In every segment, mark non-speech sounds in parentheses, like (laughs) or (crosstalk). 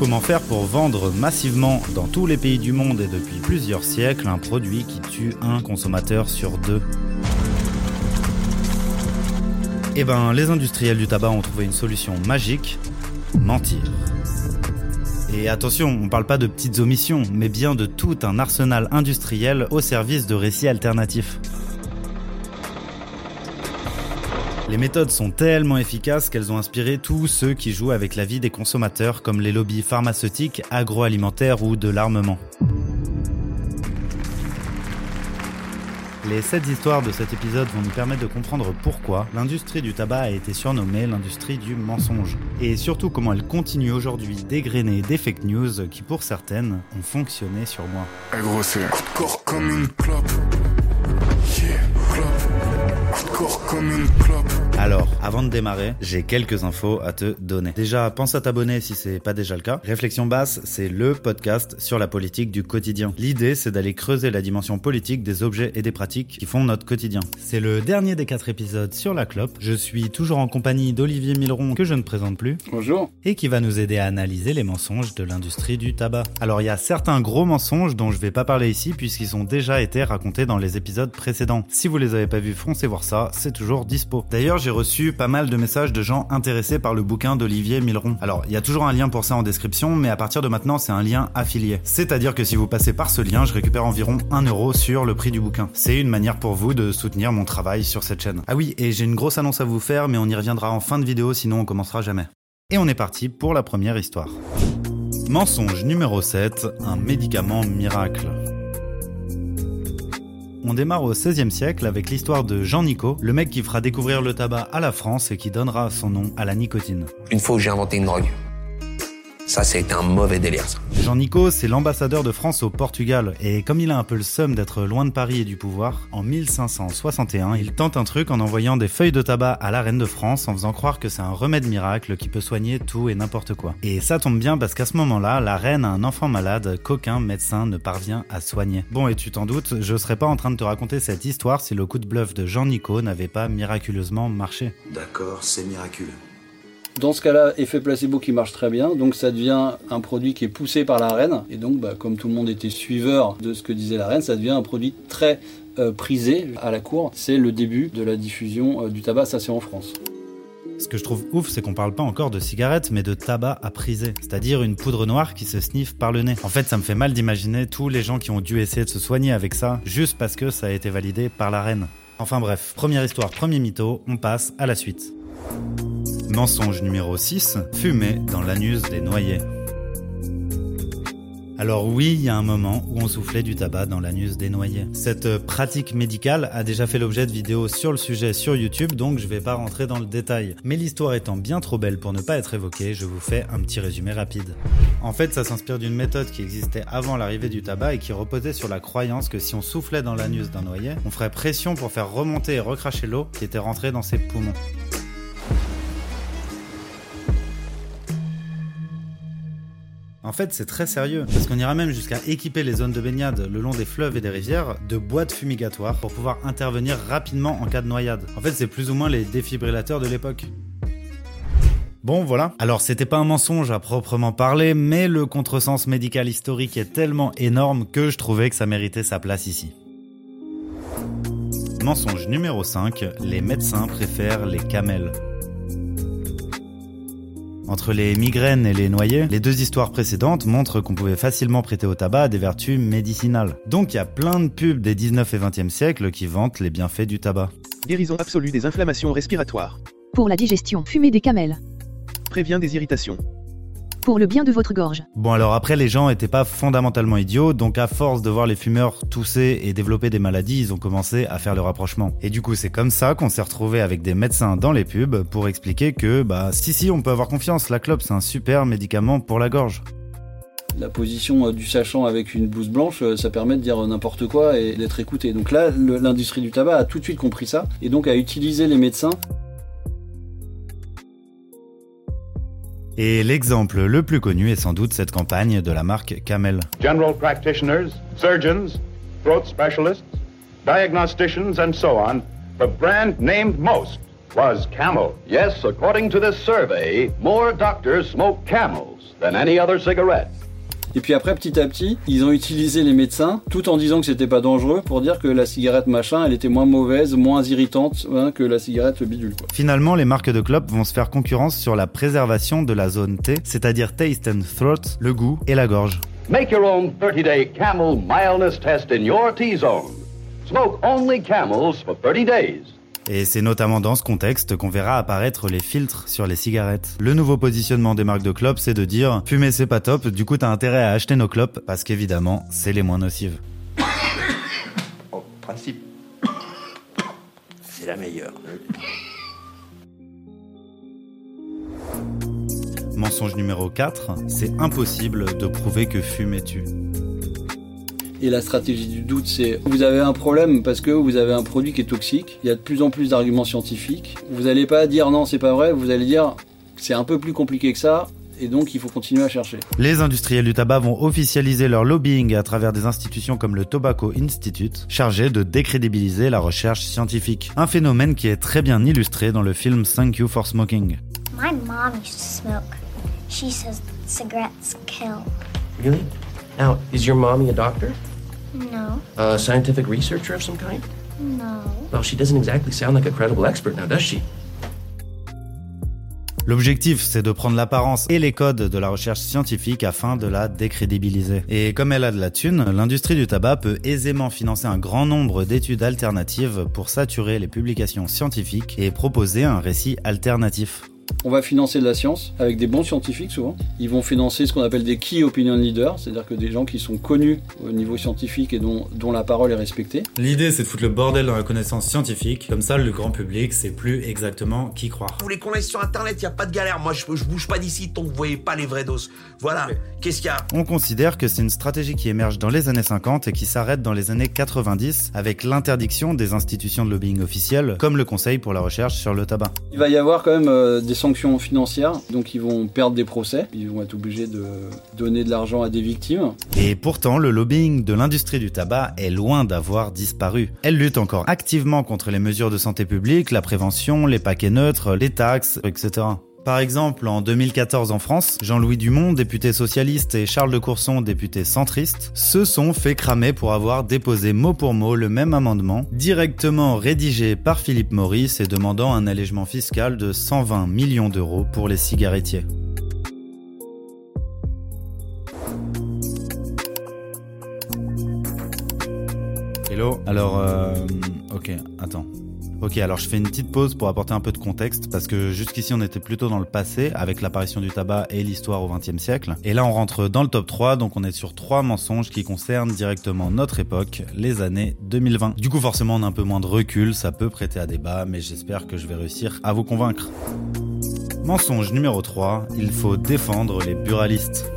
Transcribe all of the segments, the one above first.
Comment faire pour vendre massivement dans tous les pays du monde et depuis plusieurs siècles un produit qui tue un consommateur sur deux Eh ben, les industriels du tabac ont trouvé une solution magique mentir. Et attention, on parle pas de petites omissions, mais bien de tout un arsenal industriel au service de récits alternatifs. Les méthodes sont tellement efficaces qu'elles ont inspiré tous ceux qui jouent avec la vie des consommateurs comme les lobbies pharmaceutiques, agroalimentaires ou de l'armement. Les 7 histoires de cet épisode vont nous permettre de comprendre pourquoi l'industrie du tabac a été surnommée l'industrie du mensonge. Et surtout comment elle continue aujourd'hui d'égrener des fake news qui pour certaines ont fonctionné sur moi. Corps comme une clope. Alors, avant de démarrer, j'ai quelques infos à te donner. Déjà, pense à t'abonner si c'est pas déjà le cas. Réflexion basse, c'est le podcast sur la politique du quotidien. L'idée, c'est d'aller creuser la dimension politique des objets et des pratiques qui font notre quotidien. C'est le dernier des quatre épisodes sur la clope. Je suis toujours en compagnie d'Olivier Milleron, que je ne présente plus, Bonjour. et qui va nous aider à analyser les mensonges de l'industrie du tabac. Alors, il y a certains gros mensonges dont je vais pas parler ici puisqu'ils ont déjà été racontés dans les épisodes précédents. Si vous les avez pas vus, foncez voir ça, c'est toujours dispo. D'ailleurs, j'ai reçu pas mal de messages de gens intéressés par le bouquin d'Olivier Milleron. Alors, il y a toujours un lien pour ça en description, mais à partir de maintenant, c'est un lien affilié. C'est-à-dire que si vous passez par ce lien, je récupère environ 1 euro sur le prix du bouquin. C'est une manière pour vous de soutenir mon travail sur cette chaîne. Ah oui, et j'ai une grosse annonce à vous faire, mais on y reviendra en fin de vidéo, sinon on commencera jamais. Et on est parti pour la première histoire. Mensonge numéro 7, un médicament miracle. On démarre au XVIe siècle avec l'histoire de Jean Nicot, le mec qui fera découvrir le tabac à la France et qui donnera son nom à la nicotine. Une fois que j'ai inventé une drogue. Ça, c'était un mauvais délire, ça. Jean Nicot, c'est l'ambassadeur de France au Portugal, et comme il a un peu le seum d'être loin de Paris et du pouvoir, en 1561, il tente un truc en envoyant des feuilles de tabac à la reine de France en faisant croire que c'est un remède miracle qui peut soigner tout et n'importe quoi. Et ça tombe bien parce qu'à ce moment-là, la reine a un enfant malade qu'aucun médecin ne parvient à soigner. Bon, et tu t'en doutes, je serais pas en train de te raconter cette histoire si le coup de bluff de Jean Nicot n'avait pas miraculeusement marché. D'accord, c'est miraculeux. Dans ce cas-là, effet placebo qui marche très bien, donc ça devient un produit qui est poussé par la reine, et donc bah, comme tout le monde était suiveur de ce que disait la reine, ça devient un produit très euh, prisé à la cour. C'est le début de la diffusion euh, du tabac, ça c'est en France. Ce que je trouve ouf, c'est qu'on parle pas encore de cigarettes, mais de tabac à priser. C'est-à-dire une poudre noire qui se sniffe par le nez. En fait, ça me fait mal d'imaginer tous les gens qui ont dû essayer de se soigner avec ça, juste parce que ça a été validé par la reine. Enfin bref, première histoire, premier mytho, on passe à la suite. Mensonge numéro 6, fumer dans l'anus des noyés. Alors oui, il y a un moment où on soufflait du tabac dans l'anus des noyés. Cette pratique médicale a déjà fait l'objet de vidéos sur le sujet sur YouTube, donc je vais pas rentrer dans le détail. Mais l'histoire étant bien trop belle pour ne pas être évoquée, je vous fais un petit résumé rapide. En fait, ça s'inspire d'une méthode qui existait avant l'arrivée du tabac et qui reposait sur la croyance que si on soufflait dans l'anus d'un noyé, on ferait pression pour faire remonter et recracher l'eau qui était rentrée dans ses poumons. En fait, c'est très sérieux, parce qu'on ira même jusqu'à équiper les zones de baignade le long des fleuves et des rivières de boîtes fumigatoires pour pouvoir intervenir rapidement en cas de noyade. En fait, c'est plus ou moins les défibrillateurs de l'époque. Bon, voilà. Alors, c'était pas un mensonge à proprement parler, mais le contresens médical historique est tellement énorme que je trouvais que ça méritait sa place ici. Mensonge numéro 5, les médecins préfèrent les camels. Entre les migraines et les noyés, les deux histoires précédentes montrent qu'on pouvait facilement prêter au tabac des vertus médicinales. Donc il y a plein de pubs des 19 et 20e siècles qui vantent les bienfaits du tabac. Guérison absolue des inflammations respiratoires. Pour la digestion, fumez des camels. Prévient des irritations. Pour le bien de votre gorge. Bon alors après les gens étaient pas fondamentalement idiots, donc à force de voir les fumeurs tousser et développer des maladies, ils ont commencé à faire le rapprochement. Et du coup c'est comme ça qu'on s'est retrouvé avec des médecins dans les pubs pour expliquer que bah si si on peut avoir confiance, la clope c'est un super médicament pour la gorge. La position euh, du sachant avec une blouse blanche, euh, ça permet de dire euh, n'importe quoi et d'être écouté. Donc là, l'industrie du tabac a tout de suite compris ça, et donc a utilisé les médecins Et l'exemple le plus connu est sans doute cette campagne de la marque Camel. general practitioners, surgeons, throat specialists, diagnosticians, and so on, the brand named most was camel. Yes, according to this survey, more doctors smoke camels than any other cigarette. Et puis après, petit à petit, ils ont utilisé les médecins, tout en disant que c'était pas dangereux, pour dire que la cigarette machin, elle était moins mauvaise, moins irritante hein, que la cigarette bidule. Quoi. Finalement, les marques de clopes vont se faire concurrence sur la préservation de la zone T, c'est-à-dire taste and throat, le goût et la gorge. Make your own 30-day camel mildness test in your T-zone. Smoke only camels for 30 days. Et c'est notamment dans ce contexte qu'on verra apparaître les filtres sur les cigarettes. Le nouveau positionnement des marques de clopes, c'est de dire fumer c'est pas top, du coup t'as intérêt à acheter nos clopes parce qu'évidemment c'est les moins nocives. En principe, c'est la meilleure. Mensonge numéro 4, c'est impossible de prouver que fumer tue. Et la stratégie du doute, c'est vous avez un problème parce que vous avez un produit qui est toxique. Il y a de plus en plus d'arguments scientifiques. Vous n'allez pas dire non, c'est pas vrai. Vous allez dire c'est un peu plus compliqué que ça. Et donc, il faut continuer à chercher. Les industriels du tabac vont officialiser leur lobbying à travers des institutions comme le Tobacco Institute, chargées de décrédibiliser la recherche scientifique. Un phénomène qui est très bien illustré dans le film Thank You for Smoking. My mom used to smoke. She says cigarettes kill. Really? Now, is your mommy a doctor? No, A scientific researcher of some kind? no. Well, she doesn't exactly sound like a credible expert now, does she? L'objectif, c'est de prendre l'apparence et les codes de la recherche scientifique afin de la décrédibiliser. Et comme elle a de la thune, l'industrie du tabac peut aisément financer un grand nombre d'études alternatives pour saturer les publications scientifiques et proposer un récit alternatif. On va financer de la science avec des bons scientifiques souvent. Ils vont financer ce qu'on appelle des key opinion leaders, c'est-à-dire que des gens qui sont connus au niveau scientifique et dont, dont la parole est respectée. L'idée, c'est de foutre le bordel dans la connaissance scientifique, comme ça le grand public sait plus exactement qui croire. Vous voulez qu'on aille sur internet, y a pas de galère. Moi, je, je bouge pas d'ici tant que vous voyez pas les vraies doses. Voilà. Qu'est-ce qu'il y a? On considère que c'est une stratégie qui émerge dans les années 50 et qui s'arrête dans les années 90 avec l'interdiction des institutions de lobbying officielles, comme le Conseil pour la recherche sur le tabac. Il va y avoir quand même euh, des sanctions financières, donc ils vont perdre des procès, ils vont être obligés de donner de l'argent à des victimes. Et pourtant, le lobbying de l'industrie du tabac est loin d'avoir disparu. Elle lutte encore activement contre les mesures de santé publique, la prévention, les paquets neutres, les taxes, etc. Par exemple, en 2014 en France, Jean-Louis Dumont, député socialiste, et Charles de Courson, député centriste, se sont fait cramer pour avoir déposé mot pour mot le même amendement, directement rédigé par Philippe Maurice et demandant un allègement fiscal de 120 millions d'euros pour les cigarettiers. Hello? Alors, euh, ok, attends. Ok, alors je fais une petite pause pour apporter un peu de contexte parce que jusqu'ici on était plutôt dans le passé avec l'apparition du tabac et l'histoire au XXe siècle. Et là on rentre dans le top 3, donc on est sur trois mensonges qui concernent directement notre époque, les années 2020. Du coup forcément on a un peu moins de recul, ça peut prêter à débat, mais j'espère que je vais réussir à vous convaincre. Mensonge numéro 3, il faut défendre les buralistes.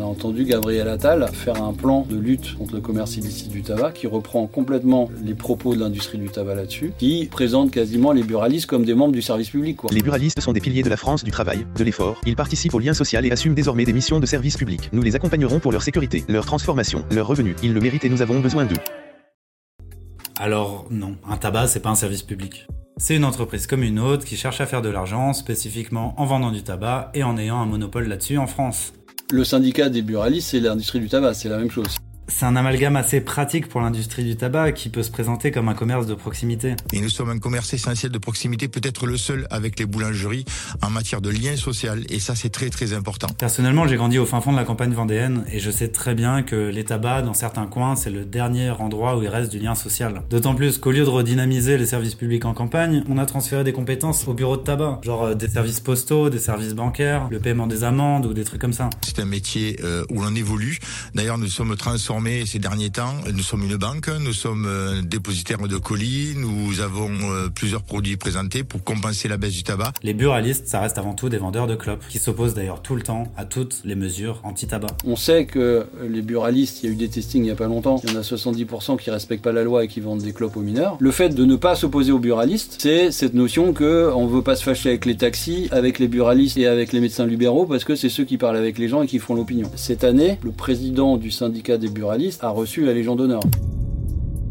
On a entendu Gabriel Attal faire un plan de lutte contre le commerce illicite du tabac qui reprend complètement les propos de l'industrie du tabac là-dessus, qui présente quasiment les buralistes comme des membres du service public. Quoi. Les buralistes sont des piliers de la France du travail, de l'effort. Ils participent au lien social et assument désormais des missions de service public. Nous les accompagnerons pour leur sécurité, leur transformation, leur revenu. Ils le méritent et nous avons besoin d'eux. Alors non, un tabac c'est pas un service public. C'est une entreprise comme une autre qui cherche à faire de l'argent spécifiquement en vendant du tabac et en ayant un monopole là-dessus en France. Le syndicat des buralistes, c'est l'industrie du tabac, c'est la même chose. C'est un amalgame assez pratique pour l'industrie du tabac qui peut se présenter comme un commerce de proximité. Et nous sommes un commerce essentiel de proximité, peut-être le seul avec les boulangeries en matière de lien social. Et ça, c'est très très important. Personnellement, j'ai grandi au fin fond de la campagne vendéenne et je sais très bien que les tabacs, dans certains coins, c'est le dernier endroit où il reste du lien social. D'autant plus qu'au lieu de redynamiser les services publics en campagne, on a transféré des compétences au bureau de tabac. Genre euh, des services postaux, des services bancaires, le paiement des amendes ou des trucs comme ça. C'est un métier euh, où l'on évolue. D'ailleurs, nous sommes transformés ces derniers temps. Nous sommes une banque, nous sommes euh, dépositaires de colis, nous avons euh, plusieurs produits présentés pour compenser la baisse du tabac. Les buralistes, ça reste avant tout des vendeurs de clopes, qui s'opposent d'ailleurs tout le temps à toutes les mesures anti-tabac. On sait que les buralistes, il y a eu des testings il y a pas longtemps, il y en a 70% qui respectent pas la loi et qui vendent des clopes aux mineurs. Le fait de ne pas s'opposer aux buralistes, c'est cette notion que on veut pas se fâcher avec les taxis, avec les buralistes et avec les médecins libéraux parce que c'est ceux qui parlent avec les gens et qui font l'opinion. Cette année, le président du syndicat des buralistes a reçu la Légion d'honneur.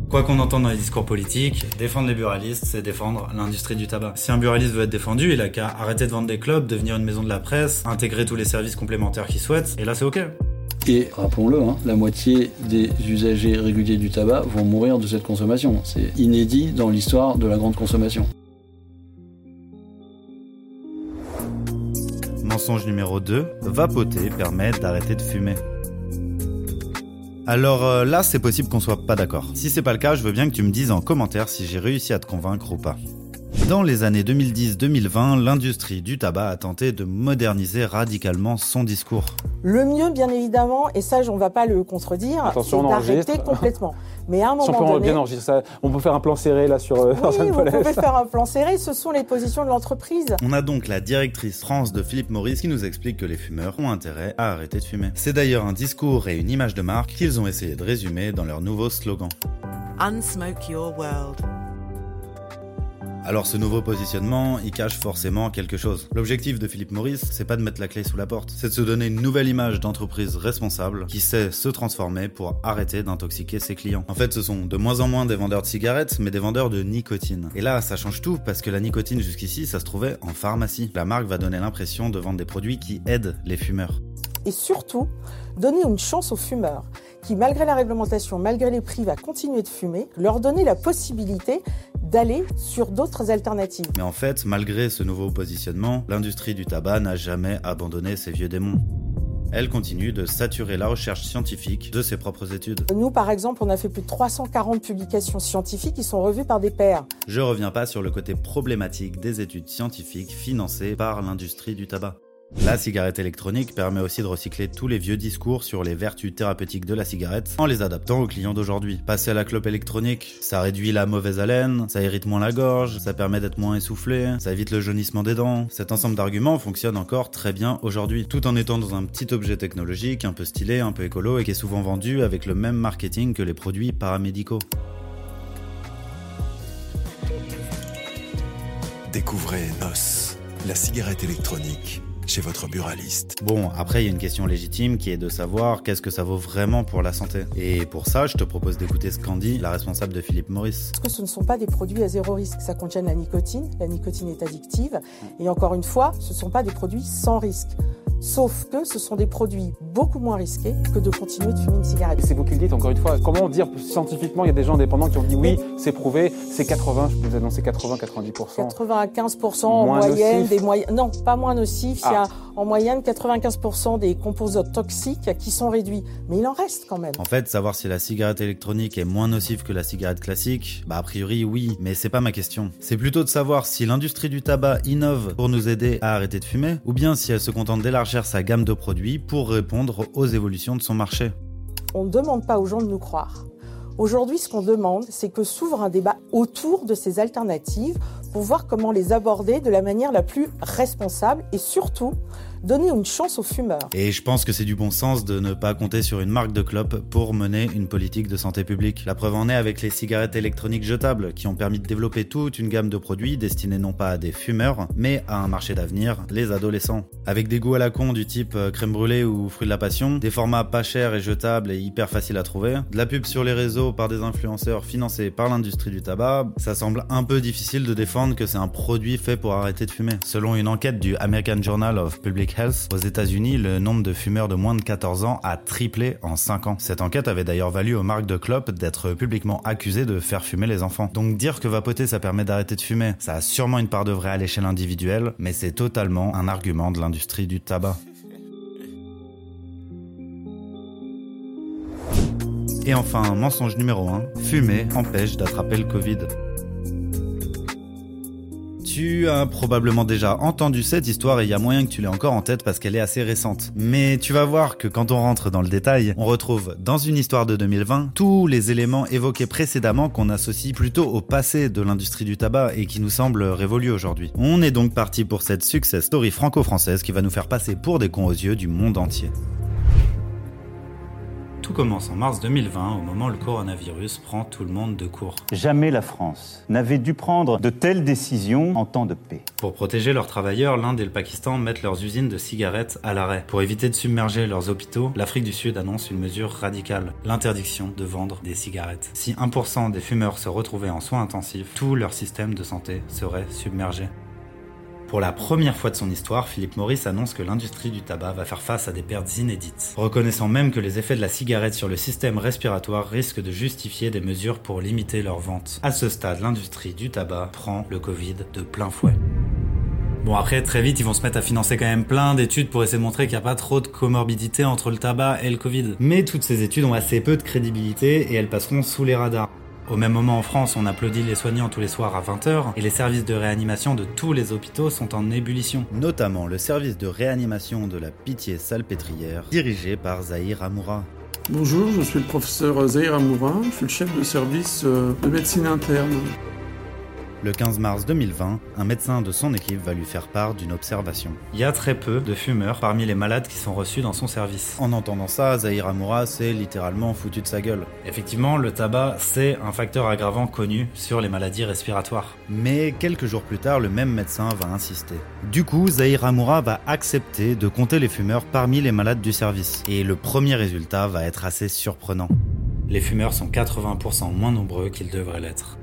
Quoi qu'on entende dans les discours politiques, défendre les buralistes, c'est défendre l'industrie du tabac. Si un buraliste veut être défendu, il a qu'à arrêter de vendre des clubs, devenir une maison de la presse, intégrer tous les services complémentaires qu'il souhaite, et là c'est ok. Et rappelons-le, hein, la moitié des usagers réguliers du tabac vont mourir de cette consommation. C'est inédit dans l'histoire de la grande consommation. Mensonge numéro 2, vapoter permet d'arrêter de fumer. Alors euh, là, c'est possible qu'on soit pas d'accord. Si c'est pas le cas, je veux bien que tu me dises en commentaire si j'ai réussi à te convaincre ou pas. Dans les années 2010-2020, l'industrie du tabac a tenté de moderniser radicalement son discours. Le mieux, bien évidemment, et ça, on ne va pas le contredire, c'est on d'arrêter (laughs) complètement. Mais à un Si on moment peut donné, bien enregistrer ça, on peut faire un plan serré là sur euh, oui, vous pouvez faire un (laughs) plan serré, ce sont les positions de l'entreprise. On a donc la directrice France de Philippe Maurice qui nous explique que les fumeurs ont intérêt à arrêter de fumer. C'est d'ailleurs un discours et une image de marque qu'ils ont essayé de résumer dans leur nouveau slogan. Unsmoke your world. Alors ce nouveau positionnement, il cache forcément quelque chose. L'objectif de Philippe Maurice, c'est pas de mettre la clé sous la porte, c'est de se donner une nouvelle image d'entreprise responsable qui sait se transformer pour arrêter d'intoxiquer ses clients. En fait, ce sont de moins en moins des vendeurs de cigarettes, mais des vendeurs de nicotine. Et là, ça change tout parce que la nicotine jusqu'ici, ça se trouvait en pharmacie. La marque va donner l'impression de vendre des produits qui aident les fumeurs. Et surtout, donner une chance aux fumeurs qui, malgré la réglementation, malgré les prix, va continuer de fumer, leur donner la possibilité d'aller sur d'autres alternatives. Mais en fait, malgré ce nouveau positionnement, l'industrie du tabac n'a jamais abandonné ses vieux démons. Elle continue de saturer la recherche scientifique de ses propres études. Nous, par exemple, on a fait plus de 340 publications scientifiques qui sont revues par des pairs. Je reviens pas sur le côté problématique des études scientifiques financées par l'industrie du tabac. La cigarette électronique permet aussi de recycler tous les vieux discours sur les vertus thérapeutiques de la cigarette en les adaptant aux clients d'aujourd'hui. Passer à la clope électronique, ça réduit la mauvaise haleine, ça irrite moins la gorge, ça permet d'être moins essoufflé, ça évite le jaunissement des dents. Cet ensemble d'arguments fonctionne encore très bien aujourd'hui, tout en étant dans un petit objet technologique un peu stylé, un peu écolo et qui est souvent vendu avec le même marketing que les produits paramédicaux. Découvrez NOS, la cigarette électronique, chez votre buraliste. Bon, après, il y a une question légitime qui est de savoir qu'est-ce que ça vaut vraiment pour la santé. Et pour ça, je te propose d'écouter ce qu'en dit la responsable de Philippe Maurice. Parce que ce ne sont pas des produits à zéro risque. Ça contient la nicotine. La nicotine est addictive. Et encore une fois, ce ne sont pas des produits sans risque. Sauf que ce sont des produits beaucoup moins risqués que de continuer de fumer une cigarette. C'est vous qui le dites encore une fois. Comment dire scientifiquement, il y a des gens indépendants qui ont dit oui, c'est prouvé, c'est 80, je peux vous annoncer 80, 90%. 80 à 15% en Moins moyenne nocif. des moyens. Non, pas moins nocif. Il y Ah. a en moyenne 95% des composants toxiques qui sont réduits. Mais il en reste quand même. En fait, savoir si la cigarette électronique est moins nocive que la cigarette classique, bah a priori oui, mais c'est pas ma question. C'est plutôt de savoir si l'industrie du tabac innove pour nous aider à arrêter de fumer, ou bien si elle se contente d'élargir sa gamme de produits pour répondre aux évolutions de son marché. On ne demande pas aux gens de nous croire. Aujourd'hui, ce qu'on demande, c'est que s'ouvre un débat autour de ces alternatives pour voir comment les aborder de la manière la plus responsable et surtout donner une chance aux fumeurs. Et je pense que c'est du bon sens de ne pas compter sur une marque de clope pour mener une politique de santé publique. La preuve en est avec les cigarettes électroniques jetables qui ont permis de développer toute une gamme de produits destinés non pas à des fumeurs, mais à un marché d'avenir, les adolescents. Avec des goûts à la con du type euh, crème brûlée ou fruit de la passion, des formats pas chers et jetables et hyper faciles à trouver, de la pub sur les réseaux par des influenceurs financés par l'industrie du tabac, ça semble un peu difficile de défendre que c'est un produit fait pour arrêter de fumer. Selon une enquête du American Journal of Public Health, aux États-Unis, le nombre de fumeurs de moins de 14 ans a triplé en 5 ans. Cette enquête avait d'ailleurs valu aux marques de clopes d'être publiquement accusées de faire fumer les enfants. Donc dire que vapoter ça permet d'arrêter de fumer, ça a sûrement une part de vrai à l'échelle individuelle, mais c'est totalement un argument de l'industrie du tabac. Et enfin, mensonge numéro 1, fumer empêche d'attraper le Covid. Tu as probablement déjà entendu cette histoire et il y a moyen que tu l'aies encore en tête parce qu'elle est assez récente. Mais tu vas voir que quand on rentre dans le détail, on retrouve dans une histoire de 2020 tous les éléments évoqués précédemment qu'on associe plutôt au passé de l'industrie du tabac et qui nous semblent révolus aujourd'hui. On est donc parti pour cette success story franco-française qui va nous faire passer pour des cons aux yeux du monde entier. Tout commence en mars 2020, au moment où le coronavirus prend tout le monde de court. Jamais la France n'avait dû prendre de telles décisions en temps de paix. Pour protéger leurs travailleurs, l'Inde et le Pakistan mettent leurs usines de cigarettes à l'arrêt. Pour éviter de submerger leurs hôpitaux, l'Afrique du Sud annonce une mesure radicale, l'interdiction de vendre des cigarettes. Si 1% des fumeurs se retrouvaient en soins intensifs, tout leur système de santé serait submergé. Pour la première fois de son histoire, Philip Morris annonce que l'industrie du tabac va faire face à des pertes inédites, reconnaissant même que les effets de la cigarette sur le système respiratoire risquent de justifier des mesures pour limiter leur vente. À ce stade, l'industrie du tabac prend le Covid de plein fouet. Bon après très vite ils vont se mettre à financer quand même plein d'études pour essayer de montrer qu'il n'y a pas trop de comorbidité entre le tabac et le Covid. Mais toutes ces études ont assez peu de crédibilité et elles passeront sous les radars. Au même moment en France, on applaudit les soignants tous les soirs à 20h et les services de réanimation de tous les hôpitaux sont en ébullition. Notamment le service de réanimation de la Pitié Salpêtrière, dirigé par Zahir Amoura. Bonjour, je suis le professeur Zahir Amoura, je suis le chef de service euh, de médecine interne. Le 15 mars 2020, un médecin de son équipe va lui faire part d'une observation. Il y a très peu de fumeurs parmi les malades qui sont reçus dans son service. En entendant ça, Zahir Amoura s'est littéralement foutu de sa gueule. Effectivement, le tabac, c'est un facteur aggravant connu sur les maladies respiratoires. Mais quelques jours plus tard, le même médecin va insister. Du coup, Zahir Amoura va accepter de compter les fumeurs parmi les malades du service. Et le premier résultat va être assez surprenant. Les fumeurs sont 80% moins nombreux qu'ils devraient l'être.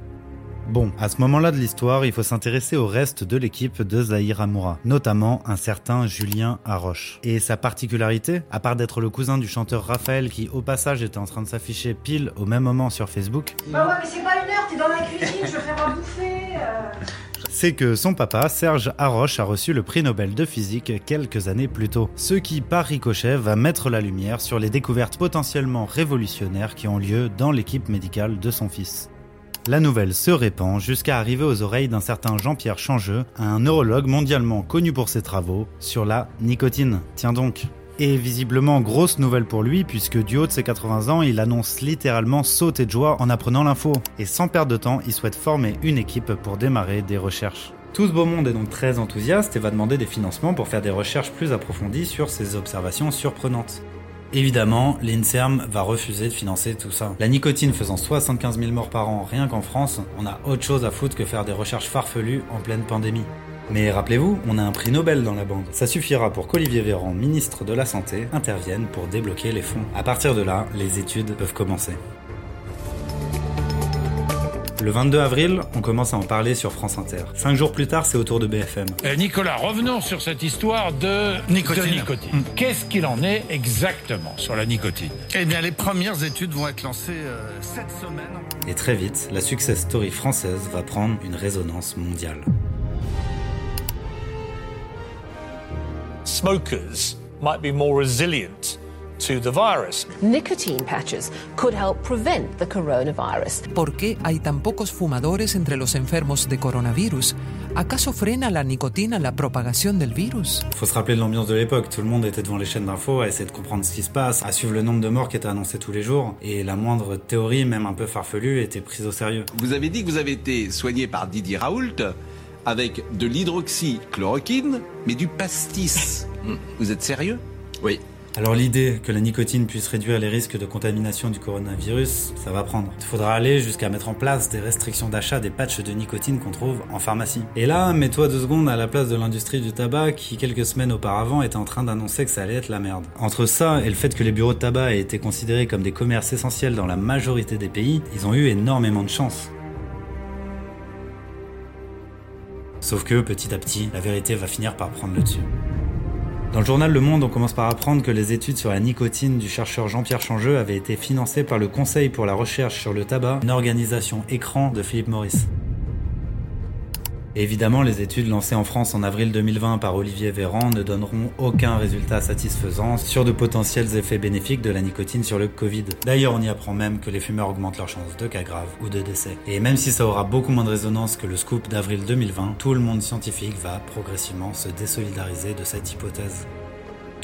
Bon, à ce moment-là de l'histoire, il faut s'intéresser au reste de l'équipe de Zahir Amoura, notamment un certain Julien Haroche. Et sa particularité, à part d'être le cousin du chanteur Raphaël qui au passage était en train de s'afficher pile au même moment sur Facebook, Bah ouais, mais c'est pas une heure, t'es dans la cuisine, je vais faire à bouffer. euh. c'est que son papa, Serge Haroche, a reçu le prix Nobel de physique quelques années plus tôt. Ce qui, par ricochet, va mettre la lumière sur les découvertes potentiellement révolutionnaires qui ont lieu dans l'équipe médicale de son fils. La nouvelle se répand jusqu'à arriver aux oreilles d'un certain Jean-Pierre Changeux, un neurologue mondialement connu pour ses travaux sur la nicotine. Tiens donc. Et visiblement grosse nouvelle pour lui puisque du haut de ses 80 ans, il annonce littéralement sauter de joie en apprenant l'info. Et sans perdre de temps, il souhaite former une équipe pour démarrer des recherches. Tout ce beau monde est donc très enthousiaste et va demander des financements pour faire des recherches plus approfondies sur ces observations surprenantes. Évidemment, l'INSERM va refuser de financer tout ça. La nicotine faisant 75 000 morts par an rien qu'en France, on a autre chose à foutre que faire des recherches farfelues en pleine pandémie. Mais rappelez-vous, on a un prix Nobel dans la bande. Ça suffira pour qu'Olivier Véran, ministre de la Santé, intervienne pour débloquer les fonds. À partir de là, les études peuvent commencer. Le 22 avril, on commence à en parler sur France Inter. Cinq jours plus tard, c'est au tour de BFM. Euh, Nicolas, revenons sur cette histoire de Nicotine. de nicotine. Qu'est-ce qu'il en est exactement sur la nicotine? Eh bien, les premières études vont être lancées euh, cette semaine. Et très vite, la success story française va prendre une résonance mondiale. smokers might be more resilient to the virus. Nicotine patches could help prevent the coronavirus. ¿Por qué hay tan pocos fumadores entre los enfermos de coronavirus? ¿Acaso frena la nicotina la propagación del virus? Faut se rappeler de l'ambiance de l'époque, tout le monde était devant les chaînes d'infos à essayer de comprendre ce qui se passe, à suivre le nombre de morts qui était annoncé tous les jours, et la moindre théorie, même un peu farfelue, était prise au sérieux. Vous avez dit que vous avez été soigné par Didier Raoult avec de l'hydroxychloroquine, mais du pastis. (laughs) vous êtes sérieux? Oui. Alors l'idée que la nicotine puisse réduire les risques de contamination du coronavirus, ça va prendre. Il faudra aller jusqu'à mettre en place des restrictions d'achat des patchs de nicotine qu'on trouve en pharmacie. Et là, mets-toi deux secondes à la place de l'industrie du tabac qui quelques semaines auparavant était en train d'annoncer que ça allait être la merde. Entre ça et le fait que les bureaux de tabac aient été considérés comme des commerces essentiels dans la majorité des pays, ils ont eu énormément de chance. Sauf que petit à petit, la vérité va finir par prendre le dessus. Dans le journal Le Monde, on commence par apprendre que les études sur la nicotine du chercheur Jean-Pierre Changeux avaient été financées par le Conseil pour la recherche sur le tabac, une organisation écran de Philippe Maurice. Évidemment, les études lancées en France en avril 2020 par Olivier Véran ne donneront aucun résultat satisfaisant sur de potentiels effets bénéfiques de la nicotine sur le Covid. D'ailleurs, on y apprend même que les fumeurs augmentent leurs chances de cas graves ou de décès. Et même si ça aura beaucoup moins de résonance que le scoop d'avril 2020, tout le monde scientifique va progressivement se désolidariser de cette hypothèse.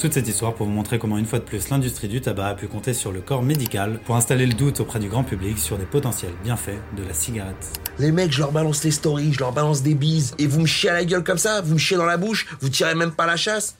Toute cette histoire pour vous montrer comment une fois de plus l'industrie du tabac a pu compter sur le corps médical pour installer le doute auprès du grand public sur des potentiels bienfaits de la cigarette. Les mecs, je leur balance les stories, je leur balance des bises, et vous me chiez à la gueule comme ça, vous me chiez dans la bouche, vous tirez même pas la chasse.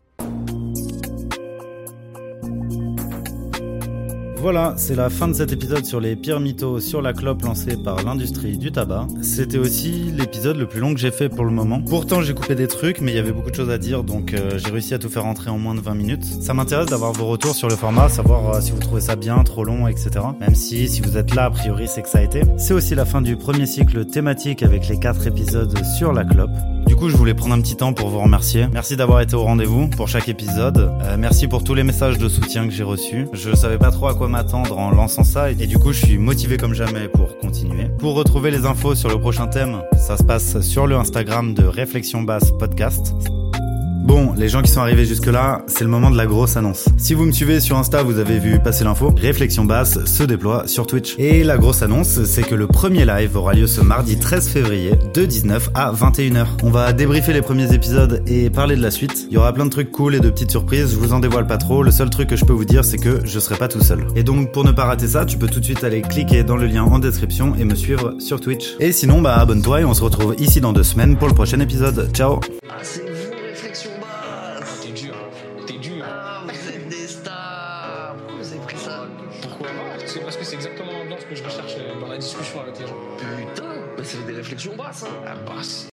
Voilà, c'est la fin de cet épisode sur les pires mythos sur la clope lancée par l'industrie du tabac. C'était aussi l'épisode le plus long que j'ai fait pour le moment. Pourtant, j'ai coupé des trucs, mais il y avait beaucoup de choses à dire, donc euh, j'ai réussi à tout faire rentrer en moins de 20 minutes. Ça m'intéresse d'avoir vos retours sur le format, savoir euh, si vous trouvez ça bien, trop long, etc. Même si, si vous êtes là, a priori, c'est que ça a été. C'est aussi la fin du premier cycle thématique avec les 4 épisodes sur la clope. Du coup, je voulais prendre un petit temps pour vous remercier. Merci d'avoir été au rendez-vous pour chaque épisode. Euh, merci pour tous les messages de soutien que j'ai reçus. Je savais pas trop à quoi m'attendre en lançant ça et du coup, je suis motivé comme jamais pour continuer. Pour retrouver les infos sur le prochain thème, ça se passe sur le Instagram de Réflexion Basse Podcast. Bon, les gens qui sont arrivés jusque-là, c'est le moment de la grosse annonce. Si vous me suivez sur Insta, vous avez vu passer l'info. Réflexion basse se déploie sur Twitch. Et la grosse annonce, c'est que le premier live aura lieu ce mardi 13 février de 19 à 21h. On va débriefer les premiers épisodes et parler de la suite. Il y aura plein de trucs cool et de petites surprises, je vous en dévoile pas trop. Le seul truc que je peux vous dire, c'est que je serai pas tout seul. Et donc, pour ne pas rater ça, tu peux tout de suite aller cliquer dans le lien en description et me suivre sur Twitch. Et sinon, bah abonne-toi et on se retrouve ici dans deux semaines pour le prochain épisode. Ciao l'ambiance que je recherche